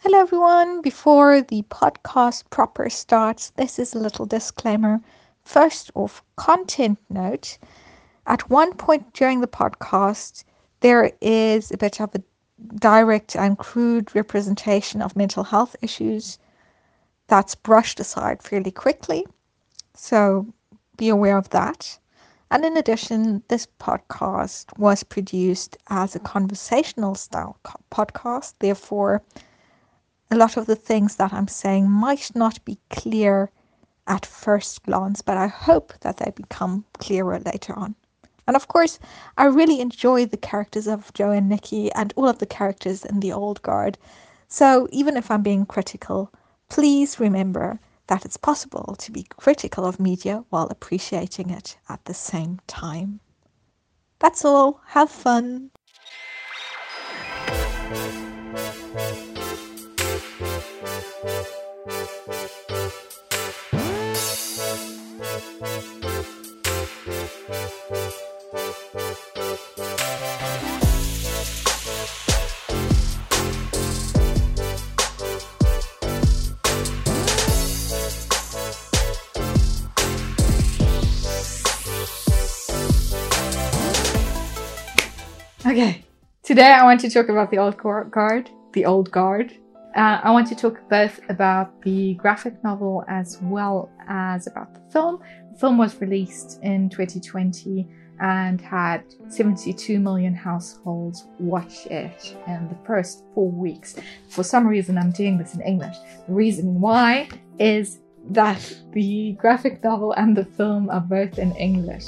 Hello, everyone. Before the podcast proper starts, this is a little disclaimer. First off, content note. At one point during the podcast, there is a bit of a direct and crude representation of mental health issues that's brushed aside fairly quickly. So be aware of that. And in addition, this podcast was produced as a conversational style podcast. Therefore, a lot of the things that I'm saying might not be clear at first glance, but I hope that they become clearer later on. And of course, I really enjoy the characters of Joe and Nikki and all of the characters in the old guard. So even if I'm being critical, please remember that it's possible to be critical of media while appreciating it at the same time. That's all. Have fun. Okay, today I want to talk about the old guard, the old guard. Uh, I want to talk both about the graphic novel as well as about the film. The film was released in 2020 and had 72 million households watch it in the first four weeks. For some reason, I'm doing this in English. The reason why is that the graphic novel and the film are both in English.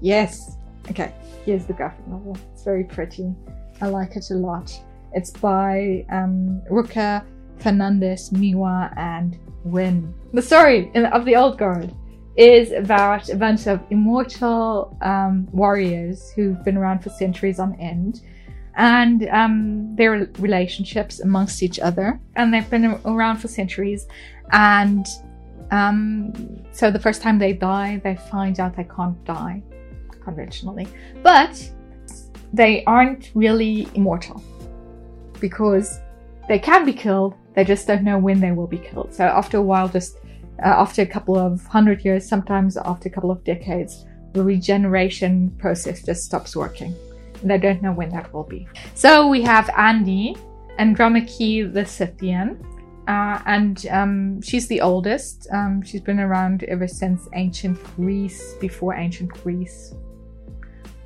Yes. Okay. Here's the graphic novel. It's very pretty. I like it a lot. It's by um, Rucka Fernandez Miwa and Wynne. The story of the Old Guard is about a bunch of immortal um, warriors who've been around for centuries on end and um, their relationships amongst each other. And they've been around for centuries. And um, so the first time they die, they find out they can't die conventionally. But they aren't really immortal because they can be killed, they just don't know when they will be killed. So after a while, just uh, after a couple of hundred years, sometimes after a couple of decades, the regeneration process just stops working. And they don't know when that will be. So we have Andy, Andromache the Scythian, uh, and um, she's the oldest. Um, she's been around ever since ancient Greece, before ancient Greece,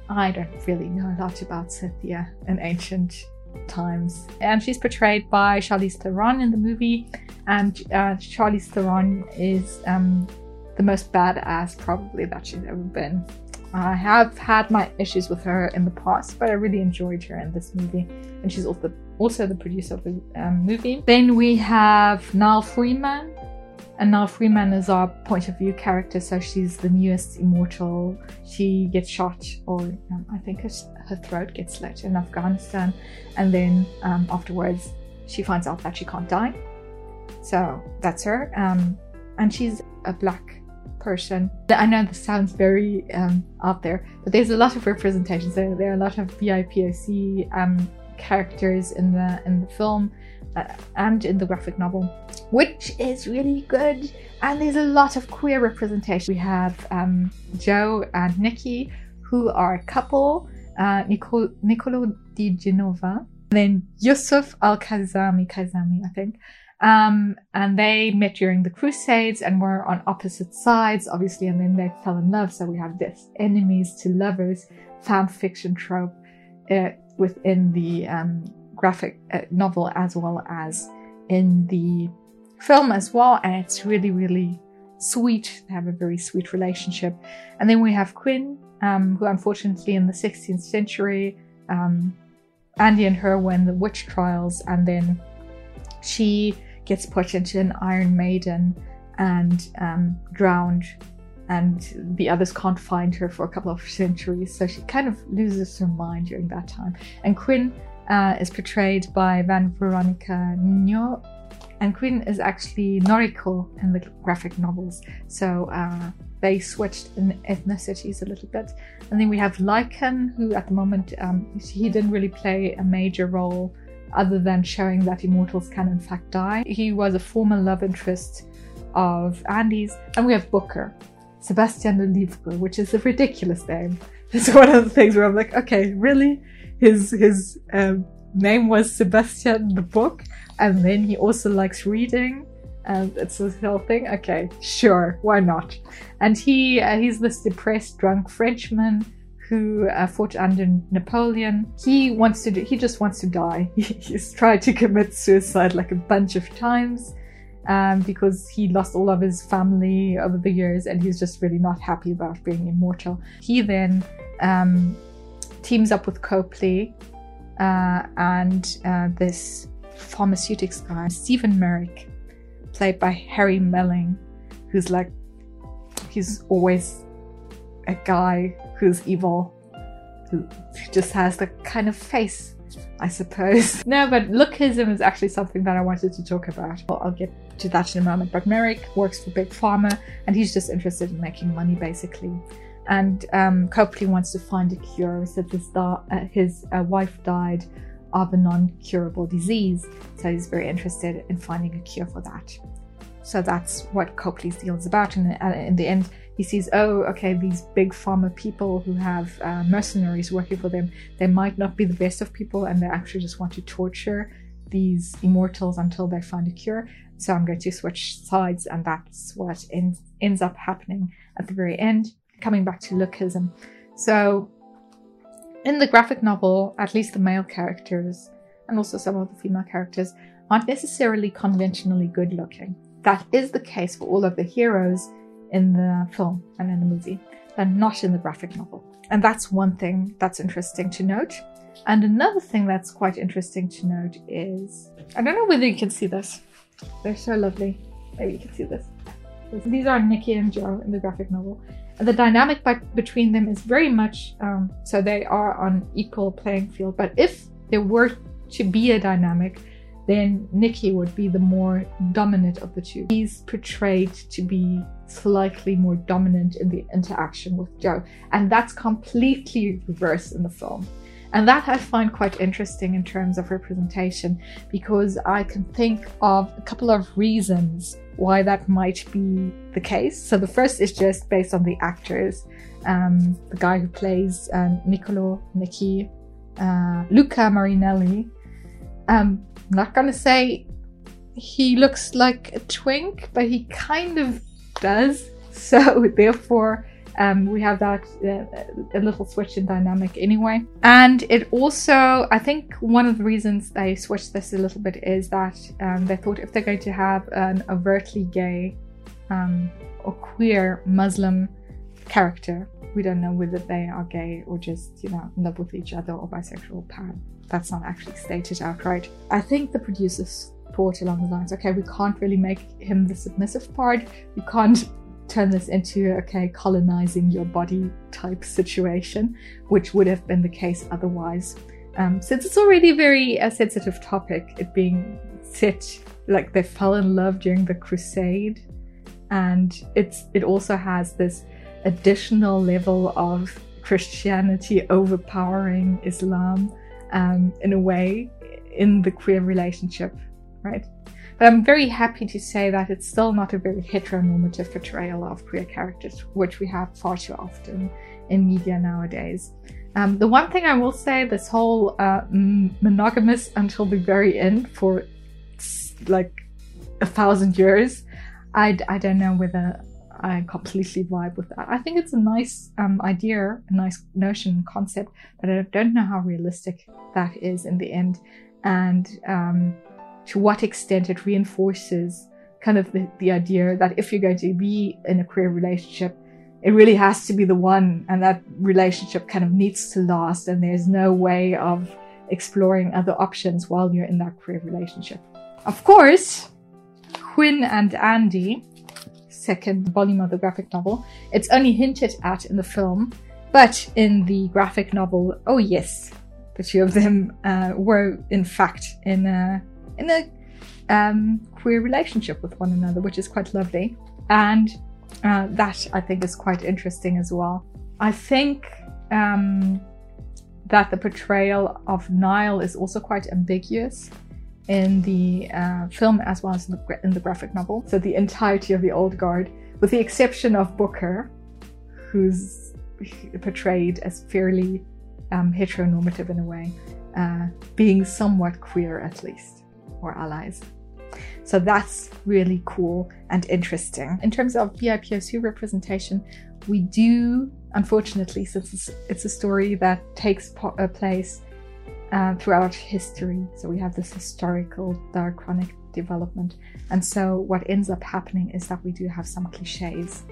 I don't really know a lot about Scythia in ancient times. And she's portrayed by Charlize Theron in the movie, and uh, Charlize Theron is um, the most badass probably that she's ever been. I have had my issues with her in the past, but I really enjoyed her in this movie, and she's also also the producer of the um, movie. Then we have Nile Freeman, and now Freeman is our point of view character, so she's the newest immortal. She gets shot, or um, I think her, her, throat gets slit in Afghanistan, and then um, afterwards she finds out that she can't die. So that's her, um, and she's a black person. I know this sounds very um, out there, but there's a lot of representation. So there are a lot of BIPOC um, characters in the in the film uh, and in the graphic novel, which is really good. And there's a lot of queer representation. We have um, Joe and Nikki, who are a couple, uh, Nicolo, Nicolo Di Genova, then Yusuf Al Kazami, Kazami, I think. Um, and they met during the Crusades and were on opposite sides, obviously, and then they fell in love. So we have this enemies to lovers fan fiction trope uh, within the um, graphic uh, novel as well as in the film as well. And it's really, really sweet. They have a very sweet relationship. And then we have Quinn, um, who unfortunately in the 16th century, um, Andy and her were in the witch trials, and then she gets put into an Iron Maiden and um, drowned, and the others can't find her for a couple of centuries. So she kind of loses her mind during that time. And Quinn uh, is portrayed by Van Veronica Ngo, and Quinn is actually Noriko in the graphic novels. So uh, they switched in ethnicities a little bit. And then we have Lykon, who at the moment um, he didn't really play a major role other than showing that immortals can in fact die. He was a former love interest of Andy's, and we have Booker, Sebastian le Livre, which is a ridiculous name. It's one of the things where I'm like, okay, really? His his um, name was Sebastian the book, and then he also likes reading, and it's this whole thing. Okay, sure, why not? And he uh, he's this depressed, drunk Frenchman who uh, fought under Napoleon. He wants to do, he just wants to die. He's tried to commit suicide like a bunch of times um, because he lost all of his family over the years and he's just really not happy about being immortal. He then um, teams up with Copley uh, and uh, this pharmaceutics guy, Steven Merrick, played by Harry Melling, who's like, he's always a guy who's evil, who just has the kind of face, I suppose. no, but lookism is actually something that I wanted to talk about. Well, I'll get to that in a moment. But Merrick works for Big Pharma and he's just interested in making money basically. And um, Copley wants to find a cure. Said his, uh, his uh, wife died of a non curable disease. So he's very interested in finding a cure for that. So that's what Copley's deal is about. And uh, in the end, he sees, oh, okay, these big pharma people who have uh, mercenaries working for them, they might not be the best of people and they actually just want to torture these immortals until they find a cure. So I'm going to switch sides, and that's what ends, ends up happening at the very end. Coming back to lookism. So in the graphic novel, at least the male characters and also some of the female characters aren't necessarily conventionally good looking. That is the case for all of the heroes in the film and in the movie, but not in the graphic novel. And that's one thing that's interesting to note. And another thing that's quite interesting to note is I don't know whether you can see this. They're so lovely. Maybe you can see this. These are Nikki and Joe in the graphic novel. And the dynamic by, between them is very much um, so they are on equal playing field. But if there were to be a dynamic, then Nikki would be the more dominant of the two. He's portrayed to be slightly more dominant in the interaction with Joe, and that's completely reversed in the film. And that I find quite interesting in terms of representation because I can think of a couple of reasons why that might be the case. So the first is just based on the actors. Um, the guy who plays um, Niccolo Nicky, uh, Luca Marinelli, um, I'm not gonna say he looks like a twink, but he kind of does. So therefore, um, we have that uh, a little switch in dynamic anyway. And it also, I think, one of the reasons they switched this a little bit is that um, they thought if they're going to have an overtly gay um, or queer Muslim character, we don't know whether they are gay or just you know in love with each other or bisexual pan that's not actually stated outright. I think the producers thought along the lines, okay, we can't really make him the submissive part. We can't turn this into okay colonizing your body type situation, which would have been the case otherwise. Um, since it's already a very uh, sensitive topic, it being set like they fell in love during the crusade, and it's it also has this additional level of Christianity overpowering Islam um, in a way in the queer relationship, right? But I'm very happy to say that it's still not a very heteronormative portrayal of queer characters, which we have far too often in media nowadays. Um, the one thing I will say, this whole uh, monogamous until the very end for like a thousand years, I, I don't know whether I completely vibe with that. I think it's a nice um, idea, a nice notion, concept, but I don't know how realistic that is in the end, and um, to what extent it reinforces kind of the, the idea that if you're going to be in a queer relationship, it really has to be the one, and that relationship kind of needs to last, and there's no way of exploring other options while you're in that queer relationship. Of course, Quinn and Andy second volume of the graphic novel. It's only hinted at in the film, but in the graphic novel, oh yes, the two of them uh, were in fact in a in a um, queer relationship with one another, which is quite lovely, and uh, that I think is quite interesting as well. I think um, that the portrayal of Nile is also quite ambiguous in the uh, film as well as in the, in the graphic novel. So the entirety of the Old Guard, with the exception of Booker, who's portrayed as fairly um, heteronormative in a way, uh, being somewhat queer at least, or allies. So that's really cool and interesting. In terms of BIPOC representation, we do, unfortunately, since it's, it's a story that takes po- uh, place uh, throughout history, so we have this historical diachronic development. And so what ends up happening is that we do have some cliches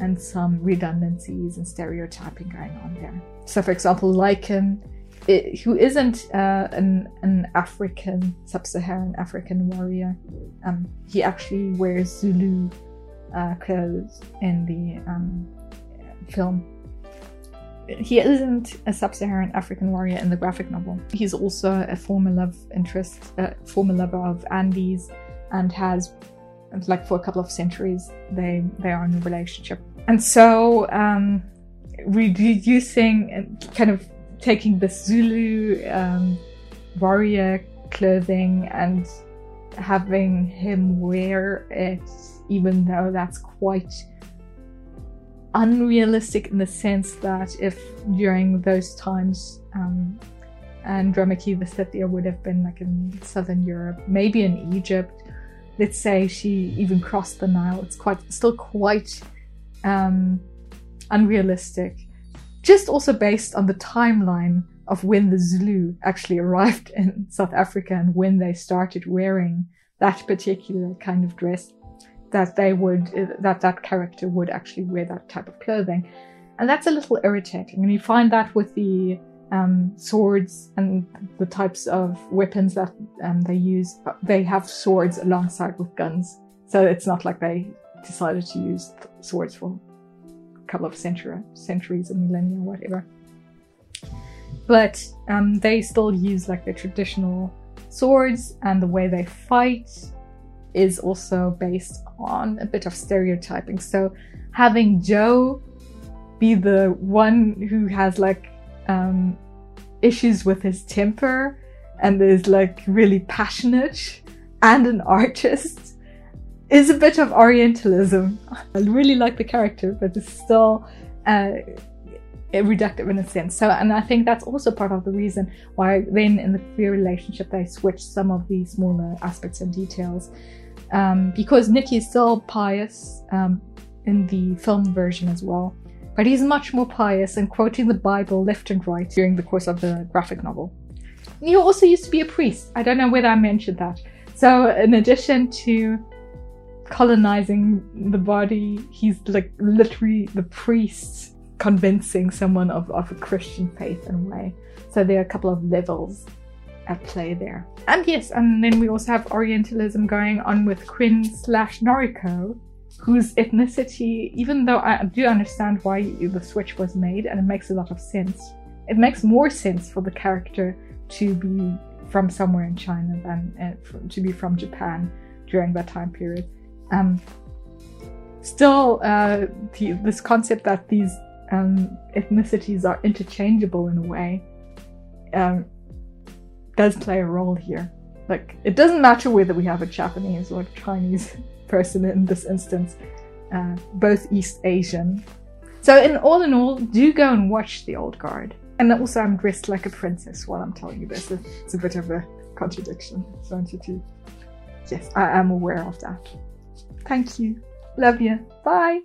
and some redundancies and stereotyping going on there. So, for example, Lykon, it, who isn't uh, an, an African, sub Saharan African warrior, um, he actually wears Zulu uh, clothes in the um, film. He isn't a sub Saharan African warrior in the graphic novel. He's also a former love interest, uh, former lover of Andy's, and has like for a couple of centuries they they are in a relationship and so um, reducing kind of taking the Zulu um, warrior clothing and having him wear it, even though that's quite unrealistic in the sense that if during those times um, Andromache the Scythia would have been like in southern Europe, maybe in Egypt, let's say she even crossed the Nile, it's quite still quite um, unrealistic. Just also based on the timeline of when the Zulu actually arrived in South Africa and when they started wearing that particular kind of dress, that they would, that that character would actually wear that type of clothing. And that's a little irritating. And you find that with the um, swords and the types of weapons that um, they use. They have swords alongside with guns. So it's not like they decided to use swords for couple of century, centuries or millennia, whatever. But um, they still use like the traditional swords, and the way they fight is also based on a bit of stereotyping. So having Joe be the one who has like um, issues with his temper and is like really passionate and an artist is a bit of Orientalism. I really like the character, but it's still uh, reductive in a sense. So, and I think that's also part of the reason why then in the queer relationship they switch some of these smaller aspects and details. Um, because Nicky is still pious um, in the film version as well, but he's much more pious and quoting the Bible left and right during the course of the graphic novel. He also used to be a priest. I don't know whether I mentioned that. So, in addition to colonizing the body. He's like literally the priest convincing someone of, of a Christian faith in a way. So there are a couple of levels at play there. And yes, and then we also have Orientalism going on with Quinn slash Noriko, whose ethnicity, even though I do understand why the switch was made and it makes a lot of sense, it makes more sense for the character to be from somewhere in China than uh, to be from Japan during that time period. Um, still, uh, the, this concept that these um, ethnicities are interchangeable in a way um, does play a role here. Like, it doesn't matter whether we have a Japanese or a Chinese person in this instance, uh, both East Asian. So, in all in all, do go and watch The Old Guard. And also, I'm dressed like a princess while I'm telling you this. It's a bit of a contradiction, don't you? Yes, I am aware of that. Thank you. Love you. Bye.